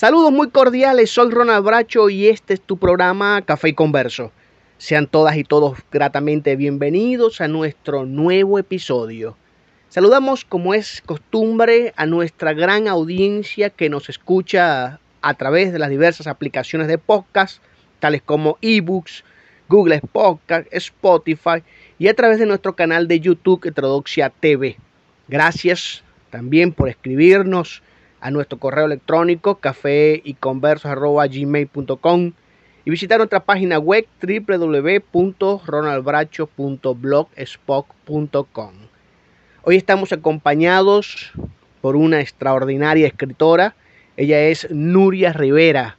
Saludos muy cordiales, soy Ronald Bracho y este es tu programa Café y Converso. Sean todas y todos gratamente bienvenidos a nuestro nuevo episodio. Saludamos como es costumbre a nuestra gran audiencia que nos escucha a través de las diversas aplicaciones de podcast, tales como eBooks, Google Podcast, Spotify y a través de nuestro canal de YouTube Heterodoxia TV. Gracias también por escribirnos a nuestro correo electrónico café y y visitar nuestra página web www.ronaldbracho.blogspot.com. Hoy estamos acompañados por una extraordinaria escritora. Ella es Nuria Rivera,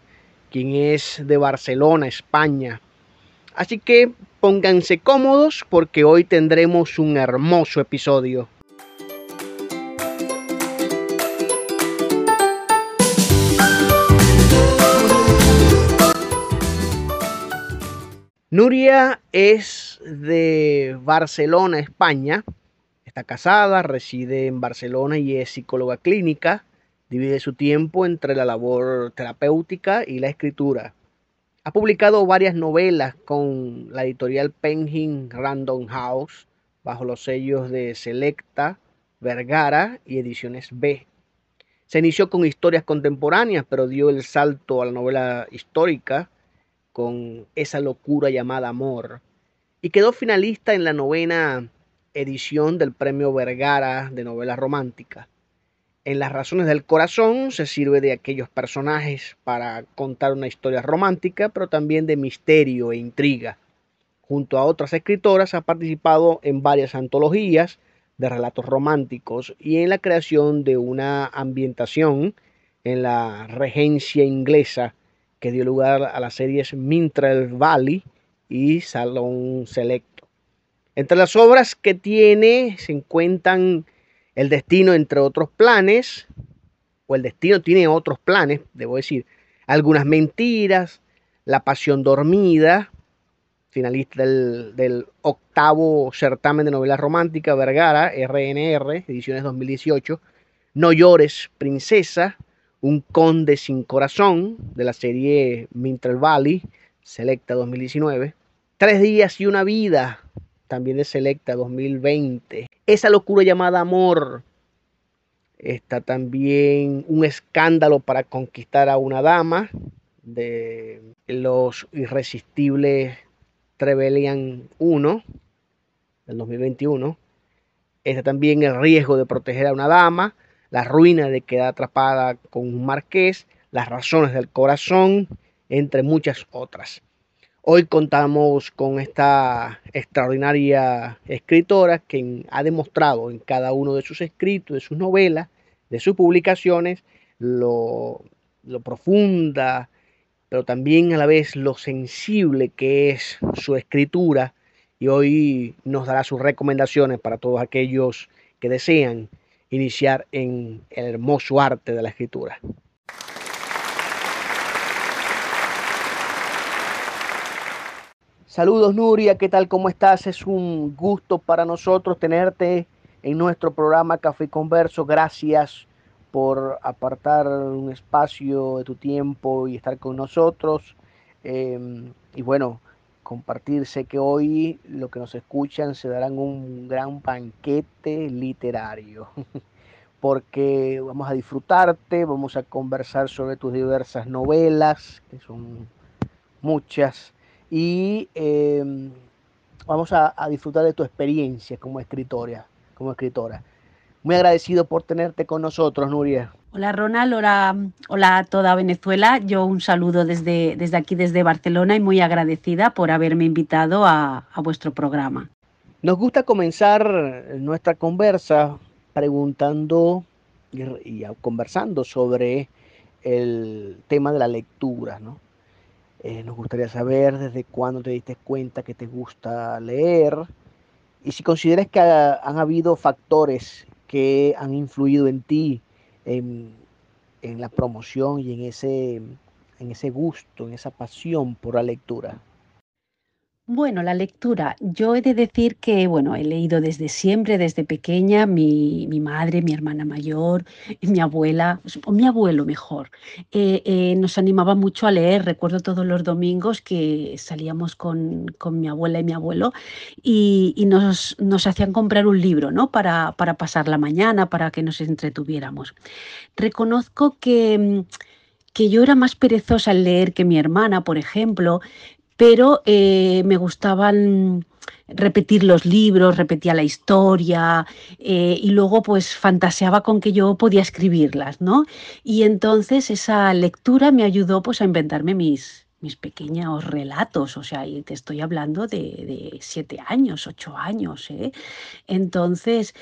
quien es de Barcelona, España. Así que pónganse cómodos porque hoy tendremos un hermoso episodio. Nuria es de Barcelona, España. Está casada, reside en Barcelona y es psicóloga clínica. Divide su tiempo entre la labor terapéutica y la escritura. Ha publicado varias novelas con la editorial Penguin Random House bajo los sellos de Selecta, Vergara y Ediciones B. Se inició con historias contemporáneas, pero dio el salto a la novela histórica con esa locura llamada amor y quedó finalista en la novena edición del Premio Vergara de novela romántica. En Las Razones del Corazón se sirve de aquellos personajes para contar una historia romántica, pero también de misterio e intriga. Junto a otras escritoras ha participado en varias antologías de relatos románticos y en la creación de una ambientación en la regencia inglesa que dio lugar a las series Mintral Valley y Salón Selecto. Entre las obras que tiene se encuentran El destino entre otros planes, o El destino tiene otros planes, debo decir, Algunas mentiras, La pasión dormida, finalista del, del octavo certamen de novela romántica Vergara, RNR, ediciones 2018, No llores, princesa, un conde sin corazón de la serie Mintral Valley, Selecta 2019. Tres días y una vida, también de Selecta 2020. Esa locura llamada amor. Está también un escándalo para conquistar a una dama de los irresistibles Trevelyan 1 del 2021. Está también el riesgo de proteger a una dama la ruina de quedar atrapada con un marqués, las razones del corazón, entre muchas otras. Hoy contamos con esta extraordinaria escritora que ha demostrado en cada uno de sus escritos, de sus novelas, de sus publicaciones, lo, lo profunda, pero también a la vez lo sensible que es su escritura. Y hoy nos dará sus recomendaciones para todos aquellos que desean iniciar en el hermoso arte de la escritura. Saludos Nuria, ¿qué tal? ¿Cómo estás? Es un gusto para nosotros tenerte en nuestro programa Café Converso. Gracias por apartar un espacio de tu tiempo y estar con nosotros. Em, y bueno, compartir. Sé que hoy lo que nos escuchan se darán un gran banquete literario, porque vamos a disfrutarte, vamos a conversar sobre tus diversas novelas, que son muchas, y em, vamos a, a, disfrutar de tu experiencia como escritora, como escritora. Muy agradecido por tenerte con nosotros, Nuria. Hola Ronald, hola, hola a toda Venezuela. Yo un saludo desde, desde aquí, desde Barcelona y muy agradecida por haberme invitado a, a vuestro programa. Nos gusta comenzar nuestra conversa preguntando y, conversando sobre el tema de la lectura. ¿no? Eh, nos gustaría saber desde cuándo te diste cuenta que te gusta leer y si consideras que ha, han habido factores que han influido en ti en, en, la promoción y en ese, en ese gusto, en esa pasión por la lectura? Bueno, la lectura. Yo he de decir que, bueno, he leído desde siempre, desde pequeña, mi, mi madre, mi hermana mayor, mi abuela, o mi abuelo mejor, eh, eh, nos animaba mucho a leer. Recuerdo todos los domingos que salíamos con, con mi abuela y mi abuelo y, y nos, nos hacían comprar un libro, ¿no? Para, para pasar la mañana, para que nos entretuviéramos. Reconozco que... mm, que yo era más perezosa al leer que mi hermana, por ejemplo, pero eh, me gustaban repetir los libros, repetía la historia eh, y luego pues fantaseaba con que yo podía escribirlas, ¿no? Y entonces esa lectura me ayudó pues a inventarme mis, mis pequeños relatos, o sea, y te estoy hablando de, de siete años, ocho años, ¿eh? Entonces,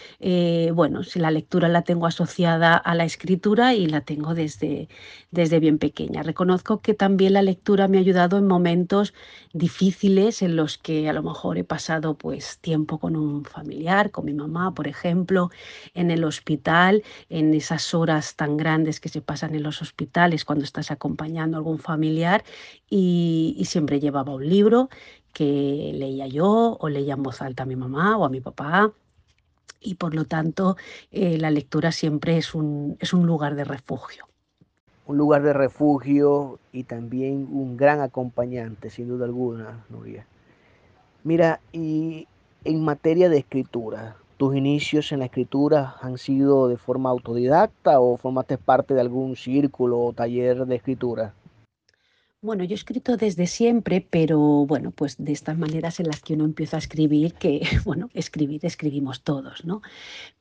bueno, si la lectura la tengo asociada a la escritura y la tengo desde, desde bien pequeña. Reconozco que también la lectura me ha ayudado en momentos difíciles en los que a lo mejor he pasado pues tiempo con un familiar, con mi mamá, por ejemplo, en el hospital, en esas horas tan grandes que se pasan en los hospitales cuando estás acompañando a algún familiar y, siempre llevaba un libro que leía yo o leía en voz alta a mi mamá o a mi papá y por lo tanto eh, la lectura siempre es un, es un lugar de refugio. Un lugar de refugio y también un gran acompañante, sin duda alguna, Nuria. Mira, y en materia de escritura, ¿tus inicios en la escritura han sido de forma autodidacta o formaste parte de algún círculo o taller de escritura? Bueno, yo he escrito desde siempre, pero bueno, pues de estas maneras en las que uno empieza a escribir, que bueno, escribir escribimos todos, ¿no?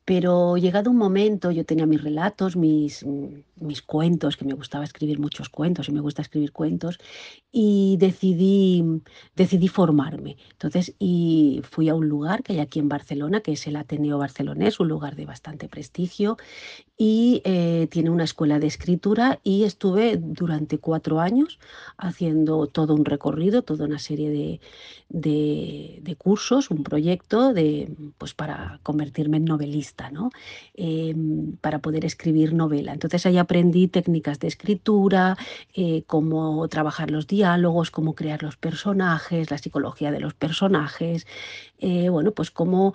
Pero llegado un momento, yo tenía mis relatos, mis, mm, mis cuentos, que me gustaba escribir muchos cuentos y me gusta escribir cuentos, y decidí, decidí formarme. Entonces, y fui a un lugar que hay aquí en Barcelona, que es el Ateneo Barcelonés, un lugar de bastante prestigio, y eh, tiene una escuela de escritura y estuve durante cuatro años haciendo todo un recorrido, toda una serie de, de, cursos, un proyecto de, pues para convertirme en novelista, ¿no? Em, para poder escribir novela. Entonces ahí aprendí técnicas de escritura, eh, cómo trabajar los diálogos, cómo crear los personajes, la psicología de los personajes, eh, bueno, pues cómo...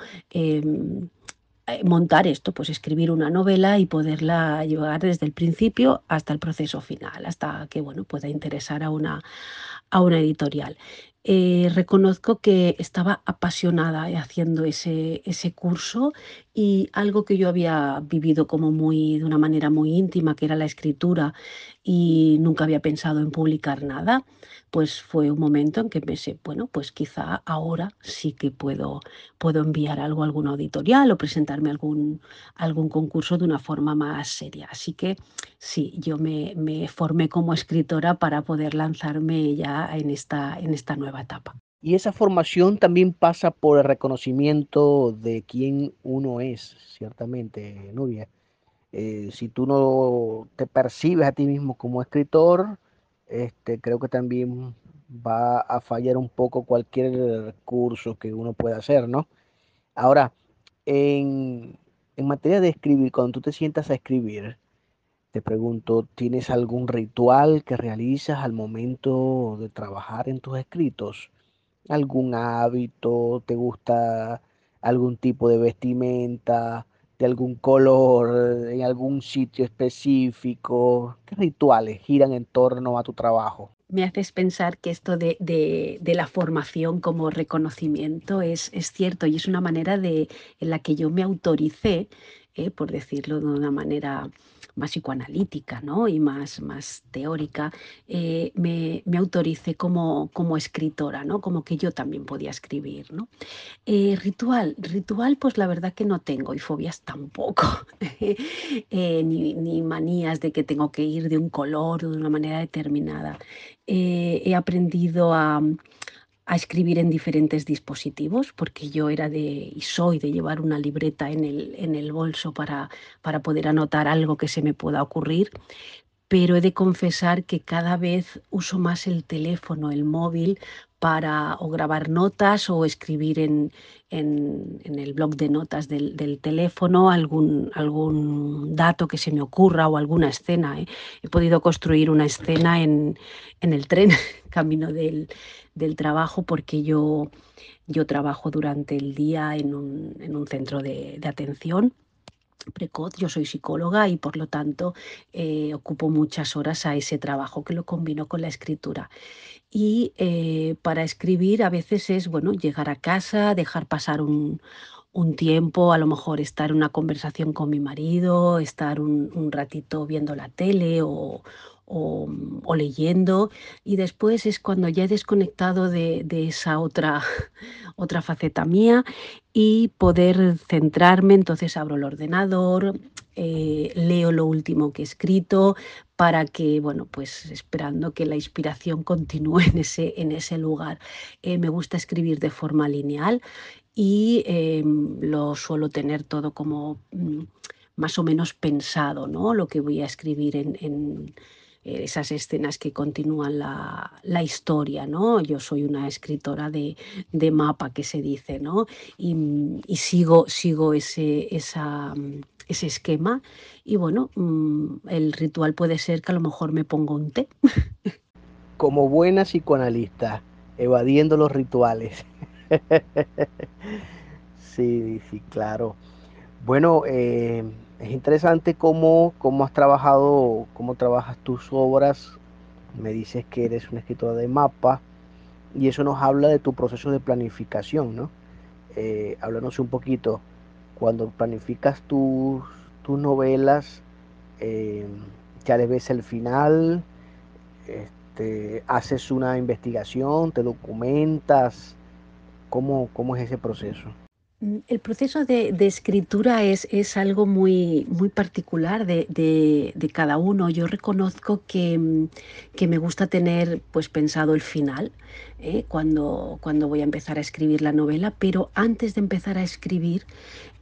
eh, montar esto, pues escribir una novela y poderla llevar desde el principio hasta el proceso final, hasta que bueno, pueda interesar a una, a una editorial. Eh, reconozco que estaba apasionada haciendo ese, ese curso y algo que yo había vivido como muy, de una manera muy íntima, que era la escritura, y nunca había pensado en publicar nada, pues fue un momento en que pensé, bueno, pues quizá ahora sí que puedo, puedo enviar algo a alguna editorial o presentarme a algún, algún concurso de una forma más seria. Así que sí, yo me, me formé como escritora para poder lanzarme ya en esta, en esta nueva etapa. Y esa formación también pasa por el reconocimiento de quién uno es, ciertamente, Nuria. Eh, si tú no te percibes a ti mismo como escritor, este, creo que también va a fallar un poco cualquier curso que uno pueda hacer, ¿no? Ahora, en, en materia de escribir, cuando tú te sientas a escribir, te pregunto, ¿tienes algún ritual que realizas al momento de trabajar en tus escritos? ¿Algún hábito? ¿Te gusta algún tipo de vestimenta? ¿De algún color? ¿En algún sitio específico? ¿Qué rituales giran en torno a tu trabajo? me haces pensar que esto de, de- de la formación como reconocimiento es, es cierto y es una manera de, en la que yo me autoricé, eh, por decirlo de una manera más psicoanalítica, ¿no? y más, más teórica, eh, me, me autoricé como, como escritora, ¿no? como que yo también podía escribir. ¿no? Eh, ritual, ritual, pues la verdad que no tengo y fobias tampoco, Eh, ni, ni manías de que tengo que ir de un color o de una manera determinada. He aprendido a, a escribir en diferentes dispositivos, porque yo era de, y soy de llevar una libreta en el, en el bolso para, para poder anotar algo que se me pueda ocurrir, pero he de confesar que cada vez uso más el teléfono, el móvil, para o grabar notas o escribir en, el blog de notas del, teléfono algún, algún dato que se me ocurra o alguna escena. ¿eh? He podido construir una escena en, el tren, camino del, trabajo, porque yo, yo trabajo durante el día en un, centro de atención precoz, yo soy psicóloga y por lo tanto eh, ocupo muchas horas a ese trabajo que lo combino con la escritura. Y eh, para escribir a veces es, bueno, llegar a casa, dejar pasar un, tiempo, a lo mejor estar en una conversación con mi marido, estar un ratito viendo la tele o, o, leyendo y después es cuando ya he desconectado de, esa otra, otra faceta mía y poder centrarme, entonces abro el ordenador, eh, leo lo último que he escrito para que, bueno, pues esperando que la inspiración continúe en ese, en ese lugar. Eh, me gusta escribir de forma lineal y em, lo suelo tener todo como mm, más o menos pensado, ¿no? Lo que voy a escribir en eh, esas escenas que continúan la, historia, ¿no? Yo soy una escritora de, mapa que se dice, ¿no? Y, sigo, sigo ese, esa, ese esquema y bueno, mm, el ritual puede ser que a lo mejor me pongo un té. Como buena psicoanalista, evadiendo los rituales. sí, sí, claro. Bueno, eh, es interesante cómo, cómo has trabajado, cómo trabajas tus obras. Me dices que eres una escritora de mapa y eso nos habla de tu proceso de planificación, ¿no? Eh, háblanos un poquito. Cuando planificas tus, tus novelas, eh, ya le ves el final, este, haces una investigación, te documentas. ¿Cómo, ¿Cómo es ese proceso? Mm, el proceso de, escritura es, es, algo muy, muy particular de, cada uno. Yo reconozco que, mm, que, me gusta tener pues, pensado el final ¿eh? cuando, cuando voy a empezar a escribir la novela, pero antes de empezar a escribir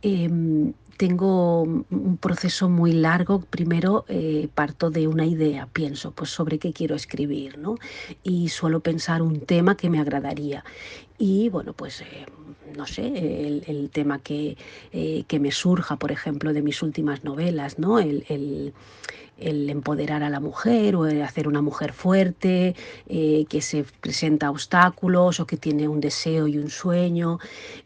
em, tengo un proceso muy largo. Primero eh, parto de una idea, pienso pues sobre qué quiero escribir, ¿no? Y suelo pensar un tema que me agradaría. Y bueno, pues eh, no sé, el, tema que, eh, que, me surja, por ejemplo, de mis últimas novelas, ¿no? el, el empoderar a la mujer o hacer una mujer fuerte, eh, que se presenta obstáculos o que tiene un deseo y un sueño.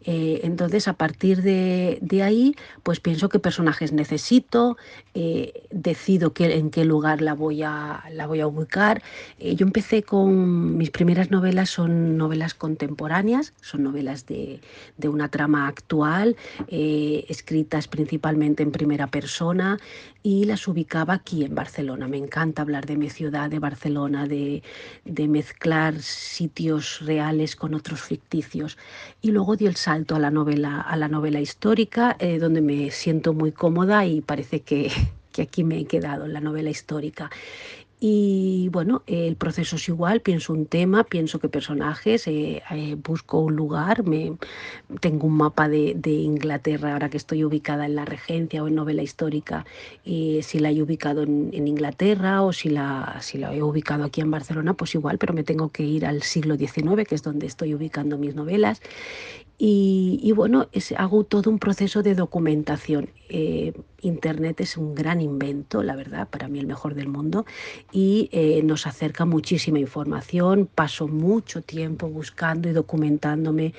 Entonces, a partir de, ahí, pues pienso qué personajes necesito, decido en qué lugar la voy a, la voy a ubicar. yo empecé con mis primeras novelas, son novelas contemporáneas, son novelas de, de una trama actual, escritas principalmente en primera persona y las ubicaba aquí en Barcelona. Me encanta hablar de mi ciudad, de Barcelona, de, mezclar sitios reales con otros ficticios. Y luego di el salto a la novela, a la novela histórica, eh, donde me siento muy cómoda y parece que, que aquí me he quedado en la novela histórica. Y bueno, el proceso es igual, pienso un tema, pienso qué personajes, eh, eh, busco un lugar, me, tengo un mapa de, Inglaterra ahora que estoy ubicada en la Regencia o en novela histórica, si la he ubicado en, Inglaterra o si la, si la he ubicado aquí en Barcelona, pues igual, pero me tengo que ir al siglo XIX, que es donde estoy ubicando mis novelas. Y, bueno, hago todo un proceso de documentación. Eh, Internet es un gran invento, la verdad, para mí el mejor del mundo, y eh, nos acerca muchísima información. Paso mucho tiempo buscando y documentándome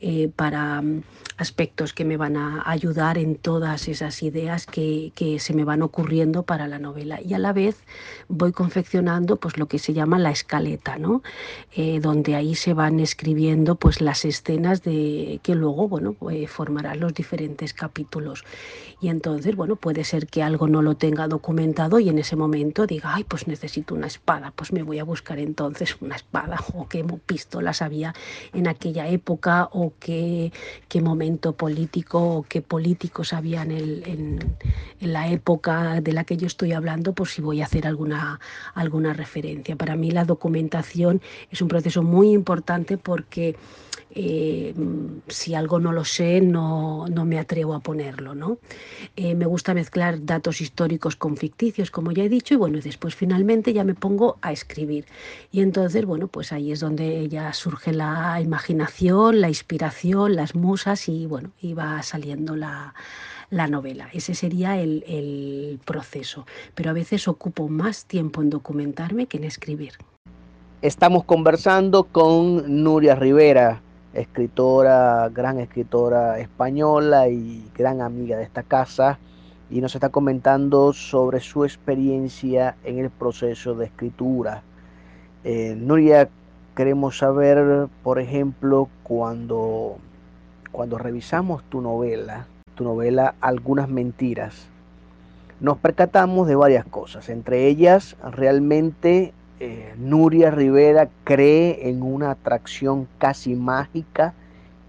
eh, para mm, aspectos que me van a ayudar en todas esas ideas que, se me van ocurriendo para la novela. Y a la vez voy confeccionando pues, lo que se llama la escaleta, ¿no? donde ahí se van escribiendo pues, las escenas de que luego, bueno, pues formarán los diferentes capítulos. Y entonces, bueno, puede ser que algo no lo tenga documentado y en ese momento diga, ay, pues necesito una espada, pues me voy a buscar entonces una espada o qué pistolas había en aquella época o qué, qué momento político o qué políticos había en, en, la época de la que yo estoy hablando, por si voy a hacer alguna, alguna referencia. Para mí la documentación es un proceso muy importante porque eh, si algo no lo sé, no, no me atrevo a ponerlo. ¿no? Eh, me gusta mezclar datos históricos con ficticios, como ya he dicho, y bueno, después finalmente ya me pongo a escribir. Y entonces, bueno, pues ahí es donde ya surge la imaginación, la inspiración, las musas y bueno, y va saliendo la, la novela. Ese sería el, el proceso. Pero a veces ocupo más tiempo en documentarme que en escribir. Estamos conversando con Nuria Rivera, escritora, gran escritora española y gran amiga de esta casa, y nos está comentando sobre su experiencia en el proceso de escritura. Eh, Nuria, queremos saber, por ejemplo, cuando, cuando revisamos tu novela, tu novela Algunas Mentiras, nos percatamos de varias cosas, entre ellas realmente eh, Nuria Rivera cree en una atracción casi mágica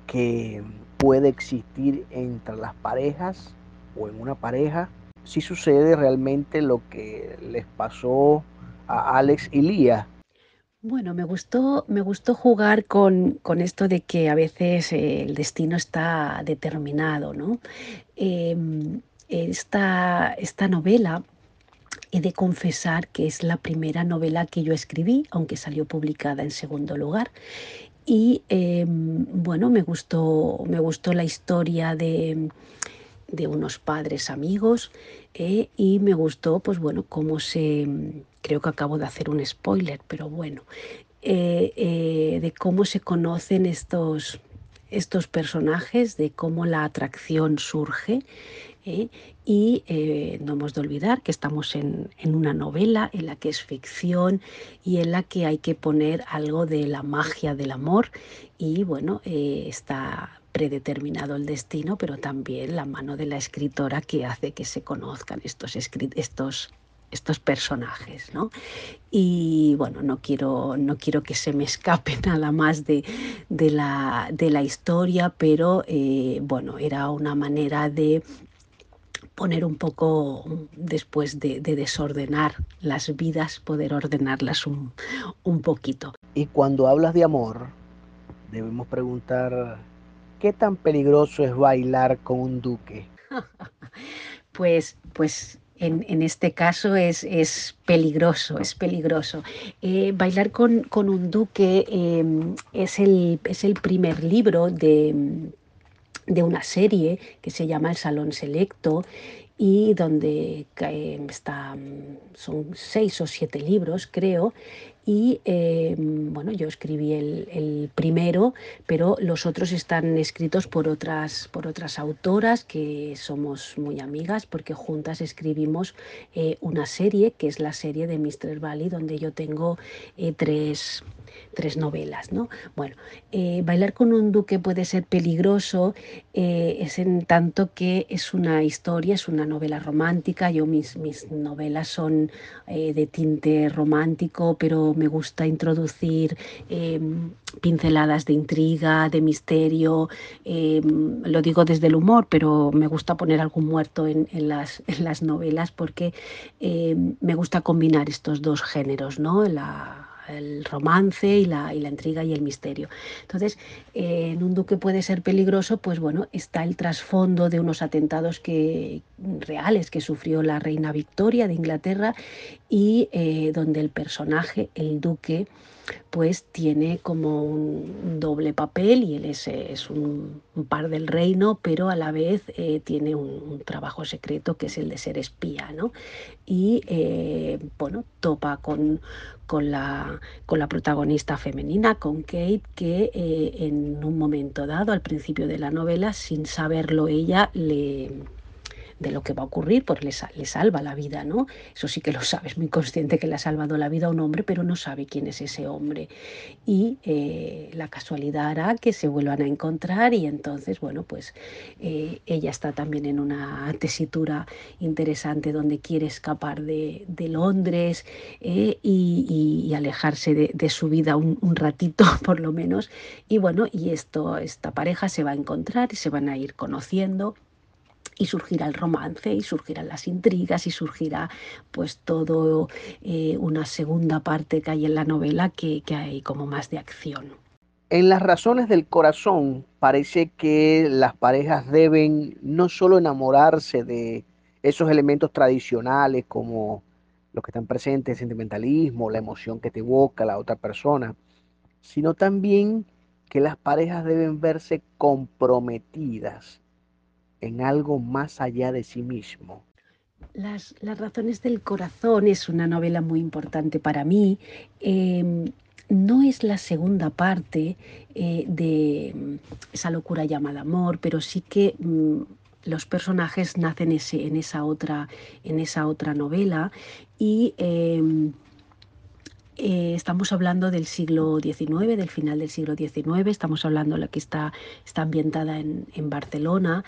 que puede existir entre las parejas o en una pareja. Si sucede realmente lo que les pasó a Alex y Lía. Bueno, me gustó, me gustó jugar con, esto de que a veces eh, el destino está determinado, ¿no? Em, esta, esta novela He de confesar que es la primera novela que yo escribí, aunque salió publicada en segundo lugar. Y em, bueno, me gustó, me gustó la historia de, unos padres amigos eh, y me gustó, pues bueno, cómo se, creo que acabo de hacer un spoiler, pero bueno, eh, eh, de cómo se conocen estos, estos personajes, de cómo la atracción surge. Y eh, no hemos de olvidar que estamos en, una novela en la que es ficción y en la que hay que poner algo de la magia del amor y bueno, eh, está predeterminado el destino, pero también la mano de la escritora que hace que se conozcan estos, estos estos personajes, ¿no? Y bueno, no quiero, no quiero que se me escape nada más de, la, de la, historia, pero bueno, era una manera de poner un poco, después de, desordenar las vidas, poder ordenarlas un, poquito. Y cuando hablas de amor, debemos preguntar, ¿qué tan peligroso es bailar con un duque? pues, pues en, este caso es, es, peligroso, es peligroso. Eh, bailar con, un duque em, es, el, es, el, primer libro de, de una serie que se llama El Salón Selecto y donde está, son seis o siete libros, creo, y eh, bueno, yo escribí el, primero, pero los otros están escritos por otras, por otras autoras que somos muy amigas porque juntas escribimos eh, una serie que es la serie de Mr. Valley donde yo tengo eh, tres, tres novelas. ¿no? Bueno, eh, bailar con un duque puede ser peligroso, eh, es en tanto que es una historia, es una novela romántica. Yo mis, mis novelas son eh, de tinte romántico, pero me gusta introducir em, pinceladas de intriga, de misterio. Em, lo digo desde el humor, pero me gusta poner algún muerto en, las, en las, novelas porque em, me gusta combinar estos dos géneros, ¿no? El romance y la, y la intriga y el misterio. Entonces, eh, en un duque puede ser peligroso, pues bueno, está el trasfondo de unos atentados que, reales que sufrió la reina Victoria de Inglaterra y eh, donde el personaje, el duque, pues tiene como un doble papel y él es, un, par del reino, pero a la vez eh, tiene un, trabajo secreto que es el de ser espía, ¿no? Y bueno, topa con, con la, con la protagonista femenina, con Kate, que eh, en un momento dado, al principio de la novela, sin saberlo ella, le, de lo que va a ocurrir, porque le, salva la vida, ¿no? Eso sí que lo sabe, es muy consciente que le ha salvado la vida a un hombre, pero no sabe quién es ese hombre. Y eh, la casualidad hará que se vuelvan a encontrar y entonces, bueno, pues eh, ella está también en una tesitura interesante donde quiere escapar de, Londres eh, y, alejarse de, su vida un, un, ratito, por lo menos. Y bueno, y esto, esta pareja se va a encontrar y se van a ir conociendo y surgirá el romance y surgirán las intrigas y surgirá pues todo eh, una segunda parte que hay en la novela que, hay como más de acción. En las razones del corazón parece que las parejas deben no solo enamorarse de esos elementos tradicionales como los que están presentes, el sentimentalismo, la emoción que te evoca la otra persona, sino también que las parejas deben verse comprometidas en algo más allá de sí mismo. Las, razones del corazón es una novela muy importante para mí. Em, no es la segunda parte eh, de mm, esa locura llamada amor, pero sí que mm, los personajes nacen ese, en, esa otra, en esa otra novela y em, eh, estamos hablando del siglo XIX, del final del siglo XIX, estamos hablando de la que está, está ambientada en, en Barcelona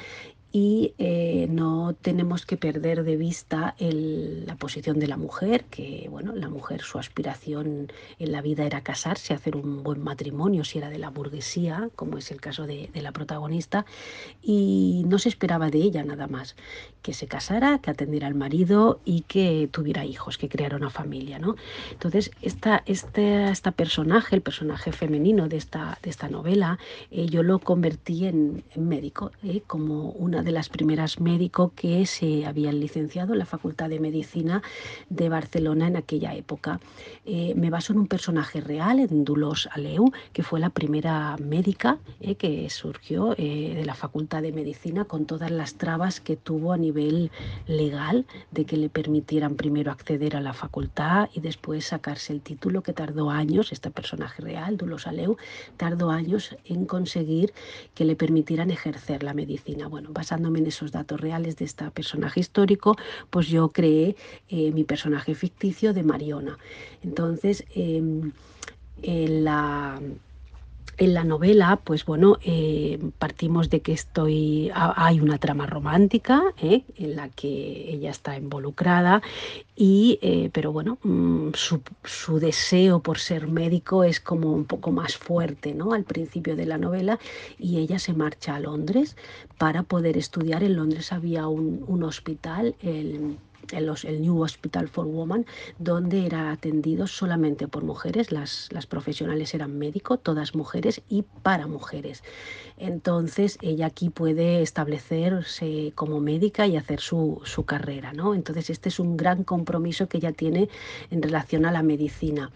y eh, no tenemos que perder de vista la posición de la mujer, que bueno, la mujer su aspiración en la vida era casarse, hacer un buen matrimonio, si era de la burguesía, como es el caso de, la protagonista, y no se esperaba de ella nada más, que se casara, que atendiera al marido y que tuviera hijos, que creara una familia. ¿no? Entonces, esta, este, esta personaje, el personaje femenino de esta, de esta novela, eh, yo lo convertí en, médico, eh, como una de las primeras médicos que se habían licenciado en la Facultad de Medicina de Barcelona en aquella época. Eh, me baso en un personaje real, en Dulos Aleu, que fue la primera médica eh, que surgió eh, de la Facultad de Medicina con todas las trabas que tuvo a nivel legal de que le permitieran primero acceder a la facultad y después sacarse el título que tardó años, este personaje real, Dulos Aleu, tardó años en conseguir que le permitieran ejercer la medicina. Bueno, basándome en esos datos reales de este personaje histórico, pues yo creé eh, mi personaje ficticio de Mariona. Entonces, em, en la en la novela, pues bueno, eh, partimos de que estoy, hay una trama romántica ¿eh? en la que ella está involucrada, y, eh, pero bueno, mm, su, deseo por ser médico es como un poco más fuerte ¿no? al principio de la novela y ella se marcha a Londres para poder estudiar. En Londres había un, un hospital, el el, New Hospital for Women, donde era atendido solamente por mujeres, las, las profesionales eran médicos, todas mujeres y para mujeres. Entonces ella aquí puede establecerse como médica y hacer su, su carrera. ¿no? Entonces este es un gran compromiso que ella tiene en relación a la medicina.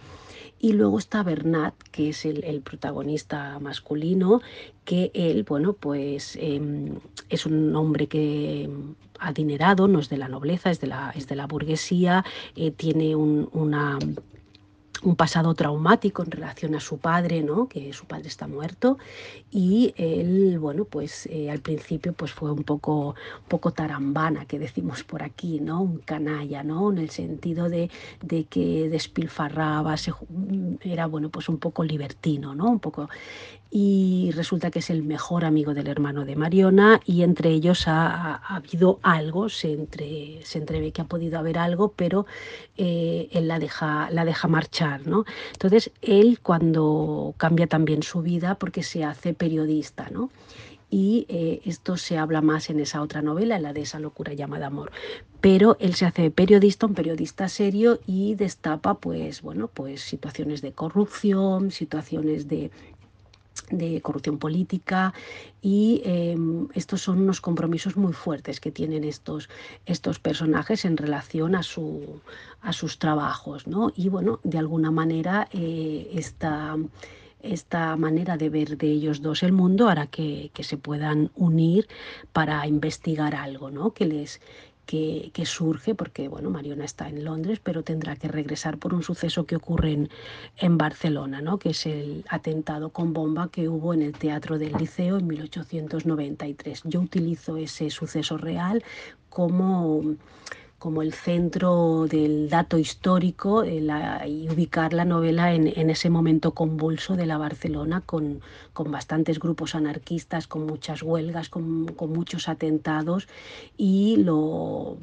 Y luego está Bernat, que es el, protagonista masculino, que él, bueno, pues em, es un hombre que adinerado, no es de la nobleza, es de la, es de la burguesía, eh, tiene una un pasado traumático en relación a su padre, ¿no? que su padre está muerto y él, bueno, pues eh, al principio pues fue un poco, poco tarambana, que decimos por aquí, ¿no? un canalla, ¿no? en el sentido de, de que despilfarraba, era bueno, pues un poco libertino, ¿no? un poco y resulta que es el mejor amigo del hermano de Mariona y entre ellos ha, habido algo, se, entre, se que ha podido haber algo, pero eh, él la deja, la deja marchar. ¿no? Entonces él cuando cambia también su vida porque se hace periodista. ¿no? y eh, esto se habla más en esa otra novela, en la de esa locura llamada amor. Pero él se hace periodista, un periodista serio y destapa pues bueno, pues situaciones de corrupción, situaciones de de corrupción política y em, estos son unos compromisos muy fuertes que tienen estos, estos personajes en relación a, su, a sus trabajos. ¿no? Y bueno, de alguna manera eh, esta, esta manera de ver de ellos dos el mundo hará que, que se puedan unir para investigar algo ¿no? que, les, que, surge, porque bueno, Mariona está en Londres, pero tendrá que regresar por un suceso que ocurre en, Barcelona, ¿no? que es el atentado con bomba que hubo en el Teatro del Liceo en 1893. Yo utilizo ese suceso real como como el centro del dato histórico y ubicar la novela en, ese momento convulso de la Barcelona con, con bastantes grupos anarquistas, con muchas huelgas, con, muchos atentados y lo,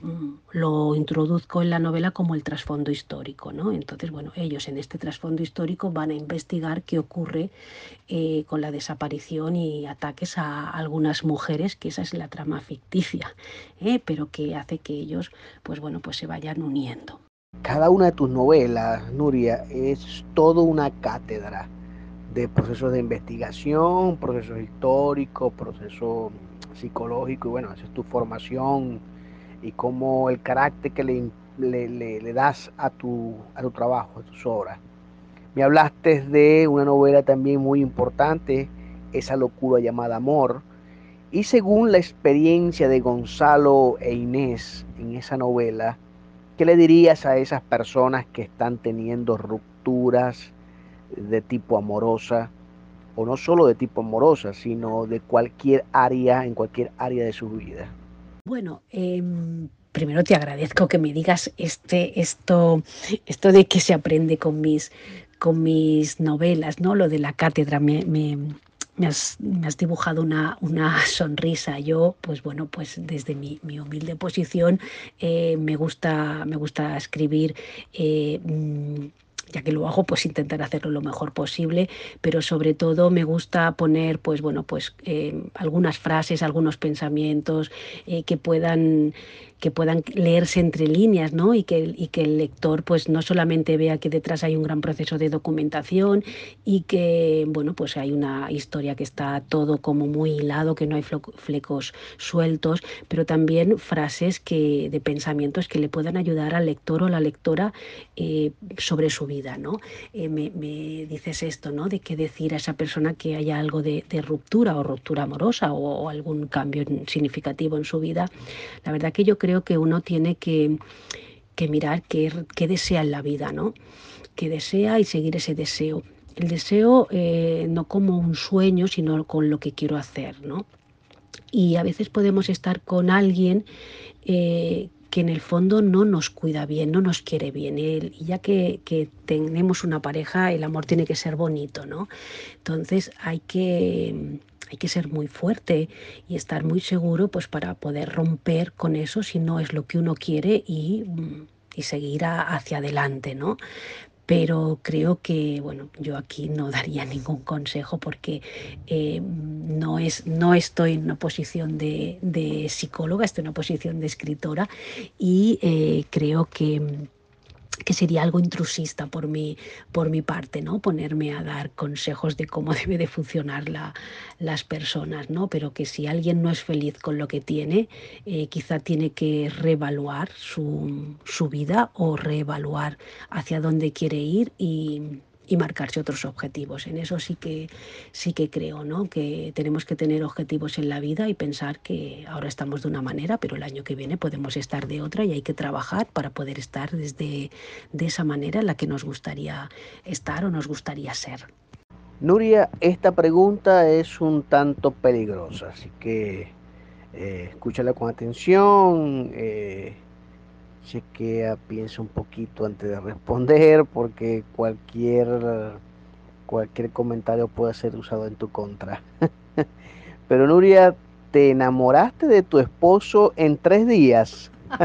lo, introduzco en la novela como el trasfondo histórico. ¿no? Entonces, bueno, ellos en este trasfondo histórico van a investigar qué ocurre eh, con la desaparición y ataques a algunas mujeres, que esa es la trama ficticia, ¿eh? pero que hace que ellos pues bueno, pues se vayan uniendo. Cada una de tus novelas, Nuria, es todo una cátedra de procesos de investigación, procesos históricos, procesos psicológicos, y bueno, esa es tu formación y cómo el carácter que le, le, das a tu, a tu trabajo, a tus obras. Me hablaste de una novela también muy importante, Esa locura llamada Amor, y según la experiencia de Gonzalo e Inés en esa novela, ¿qué le dirías a esas personas que están teniendo rupturas de tipo amorosa? O no solo de tipo amorosa, sino de cualquier área, en cualquier área de su vida. Bueno, em, primero te agradezco que me digas este, esto, esto de que se aprende con mis, con mis novelas, ¿no? Lo de la cátedra me, has, dibujado una, sonrisa. Yo, pues bueno, pues desde mi, humilde posición eh, me, gusta, me gusta escribir. Eh, mm, ya que lo hago, pues intentar hacerlo lo mejor posible, pero sobre todo me gusta poner, pues bueno, pues eh, algunas frases, algunos pensamientos que puedan que puedan leerse entre líneas, ¿no? Y que, el lector pues no solamente vea que detrás hay un gran proceso de documentación y que, bueno, pues hay una historia que está todo como muy hilado, que no hay flecos sueltos, pero también frases que, de pensamientos que le puedan ayudar al lector o la lectora eh, sobre su vida, ¿no? Eh, me, dices esto, ¿no? De qué decir a esa persona que haya algo de, ruptura o ruptura amorosa o, o algún cambio significativo en su vida. La verdad que yo creo que uno tiene que, mirar qué, desea en la vida, ¿no? Qué desea y seguir ese deseo. El deseo eh, no como un sueño, sino con lo que quiero hacer, ¿no? Y a veces podemos estar con alguien eh, que en el fondo no nos cuida bien, no nos quiere bien. Ya que, que, tenemos una pareja, el amor tiene que ser bonito, ¿no? Entonces hay que hay que ser muy fuerte y estar muy seguro pues para poder romper con eso si no es lo que uno quiere y, mm, seguir hacia adelante, ¿no? pero creo que bueno yo aquí no daría ningún consejo porque eh, no es no estoy en una posición de, psicóloga estoy en una posición de escritora y eh, creo que que sería algo intrusista por mi, por mi parte, ¿no? Ponerme a dar consejos de cómo debe de funcionar la, las personas, ¿no? Pero que si alguien no es feliz con lo que tiene, eh, quizá tiene que reevaluar su, su vida o reevaluar hacia dónde quiere ir y y marcarse otros objetivos. En eso sí que sí que creo, ¿no? Que tenemos que tener objetivos en la vida y pensar que ahora estamos de una manera, pero el año que viene podemos estar de otra y hay que trabajar para poder estar desde de esa manera en la que nos gustaría estar o nos gustaría ser. Nuria, esta pregunta es un tanto peligrosa, así que eh, escúchala con atención. Eh, chequea, piensa un poquito antes de responder, porque cualquier, cualquier comentario puede ser usado en tu contra. Pero Nuria, ¿te enamoraste de tu esposo en tres días?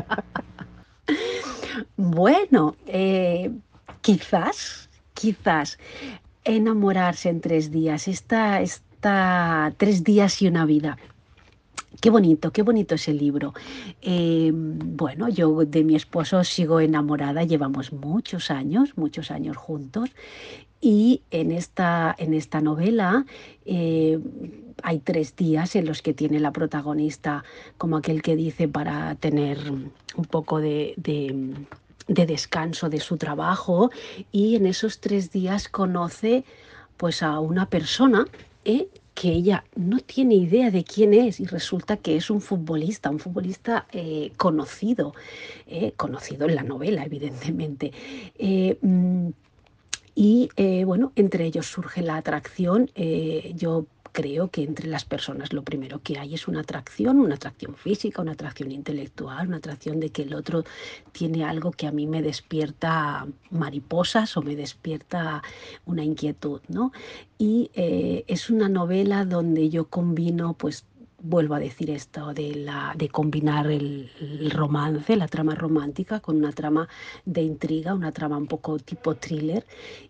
bueno, eh, quizás, quizás enamorarse en tres días, está, está tres días y una vida. Qué bonito, qué bonito ese libro. Em, bueno, yo de mi esposo sigo enamorada, llevamos muchos años, muchos años juntos. Y en esta, en esta novela eh, hay tres días en los que tiene la protagonista como aquel que dice para tener un poco de, descanso de su trabajo y en esos tres días conoce pues a una persona ¿eh? Que ella no tiene idea de quién es y resulta que es un futbolista, un futbolista eh, conocido, eh, conocido en la novela, evidentemente. Eh, mm, y bueno, entre ellos surge la atracción. yo creo que entre las personas lo primero que hay es una atracción, una atracción física, una atracción intelectual, una atracción de que el otro tiene algo que a mí me despierta mariposas o me despierta una inquietud, ¿no? Y eh, es una novela donde yo combino pues vuelvo a decir esto de, la, de combinar el, romance, la trama romántica, con una trama de intriga, una trama un poco tipo thriller.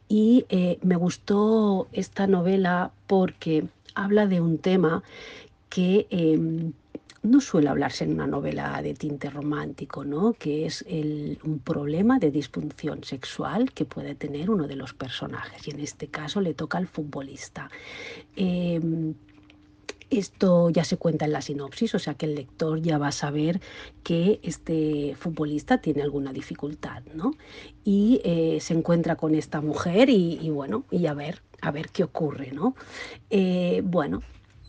Y eh, me gustó esta novela porque habla de un tema que em, no suele hablarse en una novela de tinte romántico, ¿no? que es un problema de disfunción sexual que puede tener uno de los personajes, y en este caso le toca al futbolista. Em, esto ya se cuenta en la sinopsis, o sea que el lector ya va a saber que este futbolista tiene alguna dificultad, ¿no? Y eh, se encuentra con esta mujer y, bueno, y a ver, a ver qué ocurre, ¿no? Eh, bueno,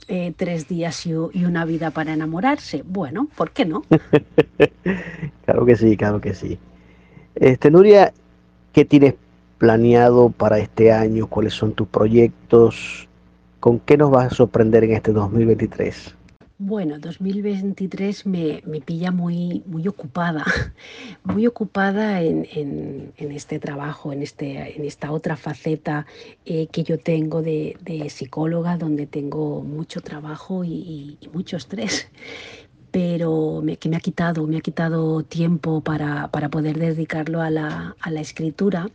eh, tres días y, una vida para enamorarse. Bueno, ¿por qué no? claro que sí, claro que sí. Este, Nuria, ¿qué tienes planeado para este año? ¿Cuáles son tus proyectos? ¿Con qué nos vas a sorprender en este 2023? Bueno, 2023 me, me, pilla muy, muy ocupada, muy ocupada en, este trabajo, en, este, en esta otra faceta eh, que yo tengo de, psicóloga, donde tengo mucho trabajo y, mucho estrés pero que me ha quitado, me ha quitado tiempo para, poder dedicarlo a la, a la, escritura.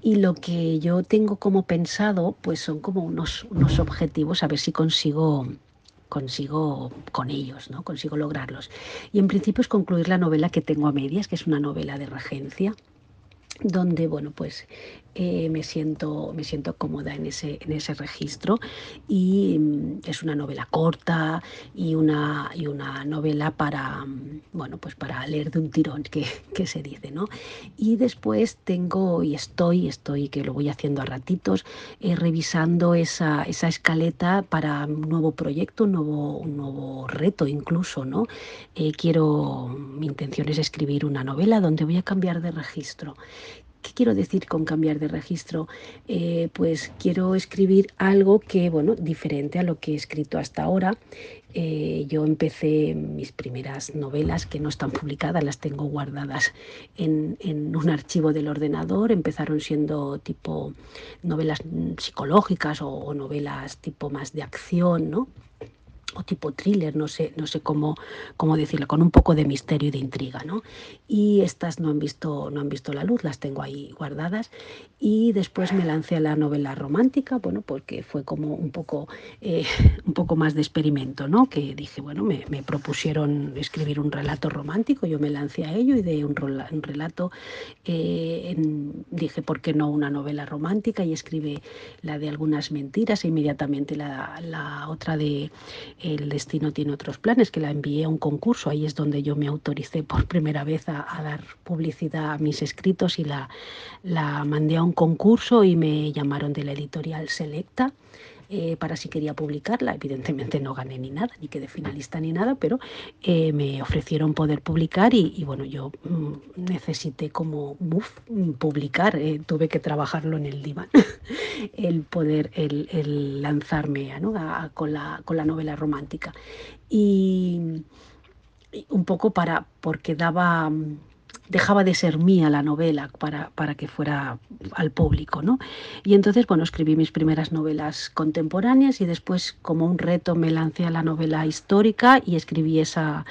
Y lo que yo tengo como pensado, pues son como unos, unos objetivos, a ver si consigo consigo con ellos, ¿no? consigo lograrlos. Y en principio es concluir la novela que tengo a medias, que es una novela de regencia, donde bueno pues eh, me, siento, me siento cómoda en ese, en ese registro y mm, es una novela corta y una, y una novela para, mm, bueno, pues para leer de un tirón, que, que, se dice, ¿no? Y después tengo y estoy, estoy que lo voy haciendo a ratitos, eh, revisando esa, esa escaleta para un nuevo proyecto, un nuevo, un nuevo reto incluso, ¿no? Eh, quiero, mi intención es escribir una novela donde voy a cambiar de registro ¿Qué quiero decir con cambiar de registro? Eh, pues quiero escribir algo que, bueno, diferente a lo que he escrito hasta ahora. Eh, yo empecé mis primeras novelas que no están publicadas, las tengo guardadas en, un archivo del ordenador. Empezaron siendo tipo novelas psicológicas o, o novelas tipo más de acción, ¿no? O tipo thriller, no sé, no sé cómo, cómo decirlo, con un poco de misterio y de intriga, ¿no? Y estas no han visto, no han visto la luz, las tengo ahí guardadas. Y después me lancé a la novela romántica, bueno, porque fue como un poco, eh, un poco más de experimento, ¿no? Que dije, bueno, me, propusieron escribir un relato romántico, yo me lancé a ello y de un, un relato eh, dije, ¿por qué no una novela romántica? Y escribí la de algunas mentiras e inmediatamente la, la otra de el destino tiene otros planes, que la envié a un concurso, ahí es donde yo me autoricé por primera vez a, dar publicidad a mis escritos y la, la mandé a un concurso y me llamaron de la editorial Selecta eh, para si quería publicarla. Evidentemente no gané ni nada, ni quedé finalista ni nada, pero eh, me ofrecieron poder publicar y, bueno, yo mm, necesité como publicar, eh, tuve que trabajarlo en el diván, el poder, el, lanzarme con, la, con la novela romántica. Y, y un poco para, porque daba dejaba de ser mía la novela para, para, que fuera al público. ¿no? Y entonces, bueno, escribí mis primeras novelas contemporáneas y después, como un reto, me lancé a la novela histórica y escribí esa,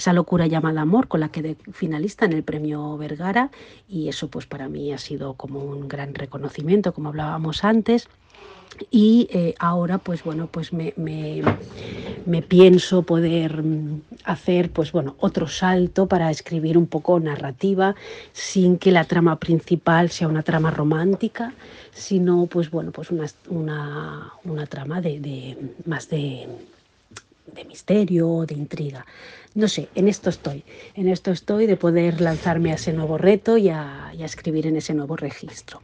esa locura llamada amor con la que de finalista en el premio Vergara y eso pues para mí ha sido como un gran reconocimiento, como hablábamos antes. Y eh, ahora pues bueno pues me, pienso poder mm, hacer pues bueno otro salto para escribir un poco narrativa sin que la trama principal sea una trama romántica sino pues bueno pues una, una, trama de, más de, de misterio de intriga no sé, en esto estoy, en esto estoy de poder lanzarme a ese nuevo reto y a, a escribir en ese nuevo registro.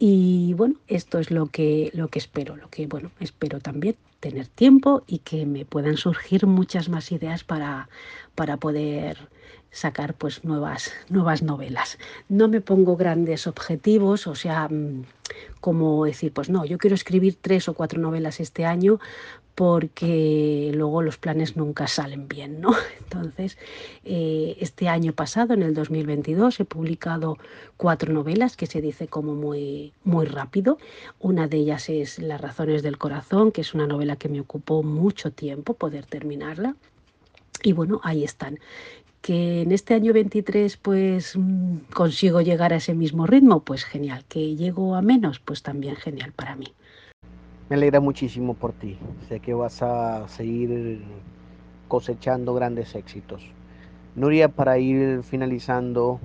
Y bueno, esto es lo que, lo que espero, lo que bueno, espero también tener tiempo y que me puedan surgir muchas más ideas para, para poder sacar pues nuevas, nuevas novelas. No me pongo grandes objetivos, o sea, mm, como decir, pues no, yo quiero escribir tres o cuatro novelas este año porque luego los planes nunca salen bien, ¿no? Entonces, eh, este año pasado, en el 2022, he publicado cuatro novelas que se dice como muy, muy rápido. Una de ellas es Las razones del corazón, que es una novela que me ocupó mucho tiempo poder terminarla. Y bueno, ahí están que en este año 23 pues mm, consigo llegar a ese mismo ritmo, pues genial. Que llego a menos, pues también genial para mí. Me alegra muchísimo por ti. Sé que vas a seguir cosechando grandes éxitos. Nuria, para ir finalizando,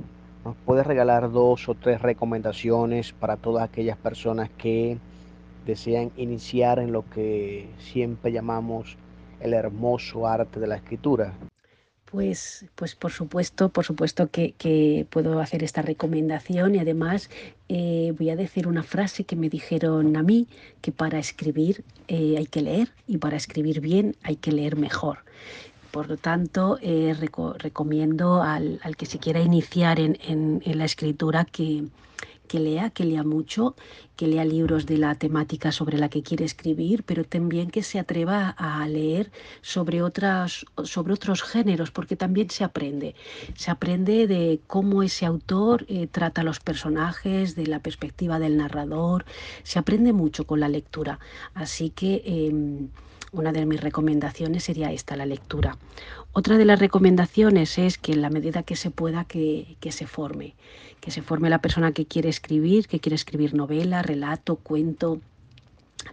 ¿nos puedes regalar dos o tres recomendaciones para todas aquellas personas que desean iniciar en lo que siempre llamamos el hermoso arte de la escritura? Pues, pues por supuesto, por supuesto que, puedo hacer esta recomendación y además eh, voy a decir una frase que me dijeron a mí, que para escribir eh, hay que leer y para escribir bien hay que leer mejor. Por lo tanto, eh, recomiendo al, que se quiera iniciar en la escritura que, que lea, que lea mucho, que lea libros de la temática sobre la que quiere escribir, pero también que se atreva a leer sobre, otras, sobre otros géneros, porque también se aprende. Se aprende de cómo ese autor eh, trata a los personajes, de la perspectiva del narrador, se aprende mucho con la lectura. Así que... Em, una de mis recomendaciones sería esta, la lectura. Otra de las recomendaciones es que en la medida que se pueda que, se forme, que se forme la persona que quiere escribir, que quiere escribir novela, relato, cuento,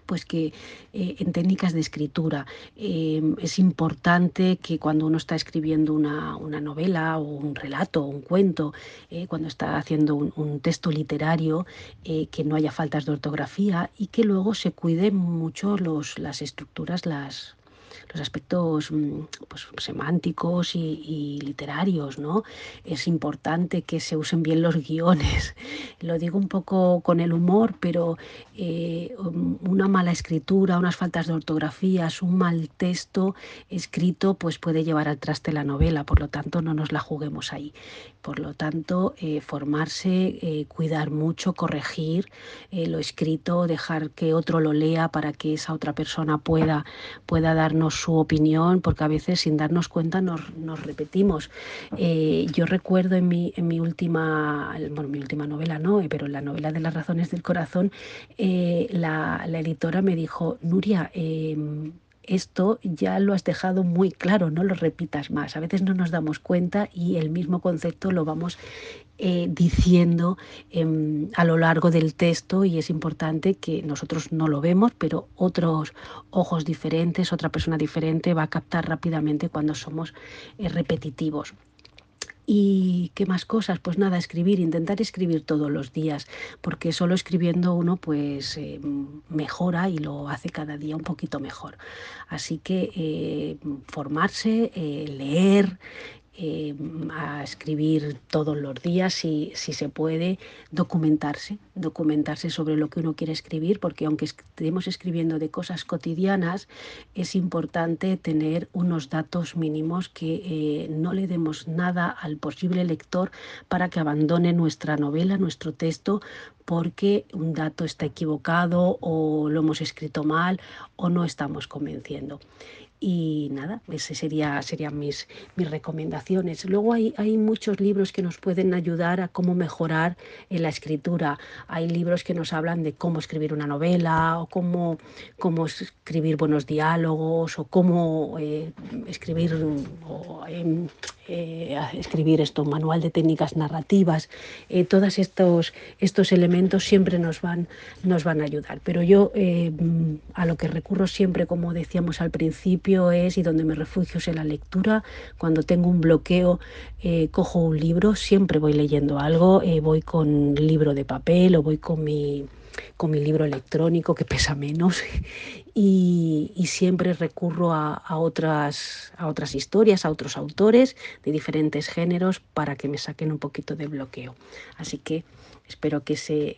pues que eh, en técnicas de escritura. Em, es importante que cuando uno está escribiendo una, novela o un relato o un cuento, eh, cuando está haciendo un, texto literario, eh, que no haya faltas de ortografía y que luego se cuiden mucho las estructuras, las, los aspectos mm, pues, semánticos y, literarios, ¿no? Es importante que se usen bien los guiones. Lo digo un poco con el humor, pero eh, una mala escritura, unas faltas de ortografías, un mal texto escrito, pues puede llevar al traste la novela. Por lo tanto, no nos la juguemos ahí. Por lo tanto, eh, formarse, eh, cuidar mucho, corregir lo escrito, dejar que otro lo lea para que esa otra persona pueda, pueda darnos su opinión, porque a veces sin darnos cuenta nos, repetimos. Eh, yo recuerdo en mi, en mi última, bueno, mi última novela no, pero en la novela de las razones del corazón, eh, la, editora me dijo, Nuria, em, esto ya lo has dejado muy claro, no lo repitas más. A veces no nos damos cuenta y el mismo concepto lo vamos eh, diciendo em, a lo largo del texto y es importante que nosotros no lo vemos, pero otros ojos diferentes, otra persona diferente va a captar rápidamente cuando somos eh, repetitivos. ¿Y qué más cosas? Pues nada, escribir, intentar escribir todos los días, porque solo escribiendo uno pues eh, mejora y lo hace cada día un poquito mejor. Así que formarse, leer, eh, a escribir todos los días, si, si se puede, documentarse, documentarse sobre lo que uno quiere escribir, porque aunque estemos escribiendo de cosas cotidianas, es importante tener unos datos mínimos que eh, no le demos nada al posible lector para que abandone nuestra novela, nuestro texto, porque un dato está equivocado o lo hemos escrito mal o no estamos convenciendo. Y nada, esas sería, serían mis, mis recomendaciones. Luego hay, hay muchos libros que nos pueden ayudar a cómo mejorar en la escritura. Hay libros que nos hablan de cómo escribir una novela o cómo, cómo escribir buenos diálogos o cómo eh, escribir, o, em, eh, escribir esto, manual de técnicas narrativas. Eh, todos estos, estos elementos siempre nos van, nos van a ayudar. Pero yo a lo que recurro siempre, como decíamos al principio, es y donde me refugio es en la lectura. Cuando tengo un bloqueo, eh, cojo un libro, siempre voy leyendo algo, eh, voy con libro de papel o voy con mi, con mi libro electrónico que pesa menos y, siempre recurro a, otras, a otras historias, a otros autores de diferentes géneros para que me saquen un poquito de bloqueo. Así que espero que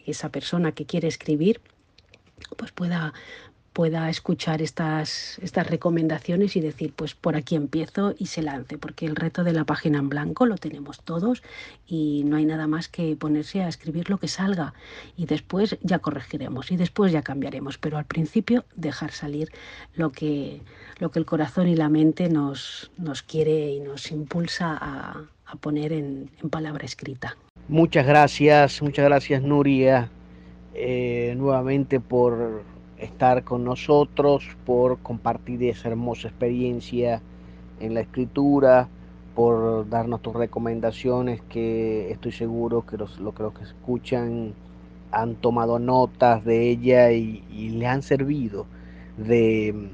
esa persona que quiere escribir pues pueda, pueda escuchar estas, estas recomendaciones y decir, pues por aquí empiezo y se lance, porque el reto de la página en blanco lo tenemos todos y no hay nada más que ponerse a escribir lo que salga y después ya corregiremos y después ya cambiaremos, pero al principio dejar salir lo que, lo que el corazón y la mente nos, nos quiere y nos impulsa a, poner en, palabra escrita. Muchas gracias, muchas gracias Nuria, eh, nuevamente por estar con nosotros, por compartir esa hermosa experiencia en la escritura, por darnos tus recomendaciones que estoy seguro que los, lo que los que escuchan han tomado notas de ella y, le han servido de,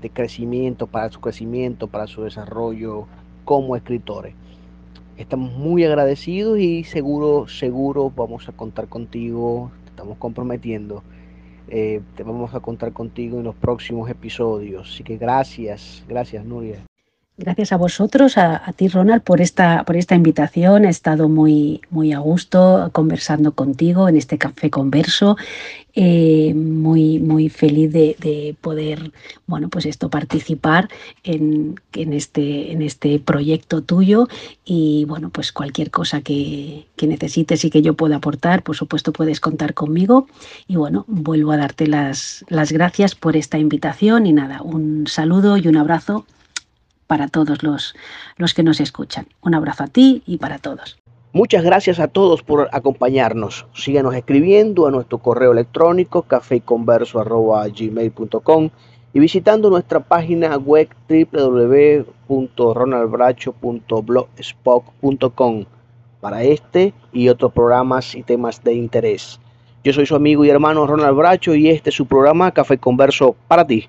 de crecimiento, para su crecimiento, para su desarrollo como escritores. Estamos muy agradecidos y seguro, seguro vamos a contar contigo, estamos comprometiendo, eh, te vamos a contar contigo en los próximos episodios. Así que gracias, gracias Nuria. Gracias a vosotros, a, ti Ronald, por esta, por esta invitación. He estado muy, muy a gusto conversando contigo en este café converso. Eh, muy, muy feliz de, poder, bueno, pues esto, participar en, en, este, en este proyecto tuyo. Y bueno, pues cualquier cosa que, que necesites y que yo pueda aportar, por supuesto puedes contar conmigo. Y bueno, vuelvo a darte las, las gracias por esta invitación y nada, un saludo y un abrazo para todos los, los que nos escuchan. Un abrazo a ti y para todos. Muchas gracias a todos por acompañarnos. Síganos escribiendo a nuestro correo electrónico cafeconverso.gmail.com y visitando nuestra página web www.ronaldbracho.blogspot.com para este y otros programas y temas de interés. Yo soy su amigo y hermano Ronald Bracho y este es su programa Café Converso para ti.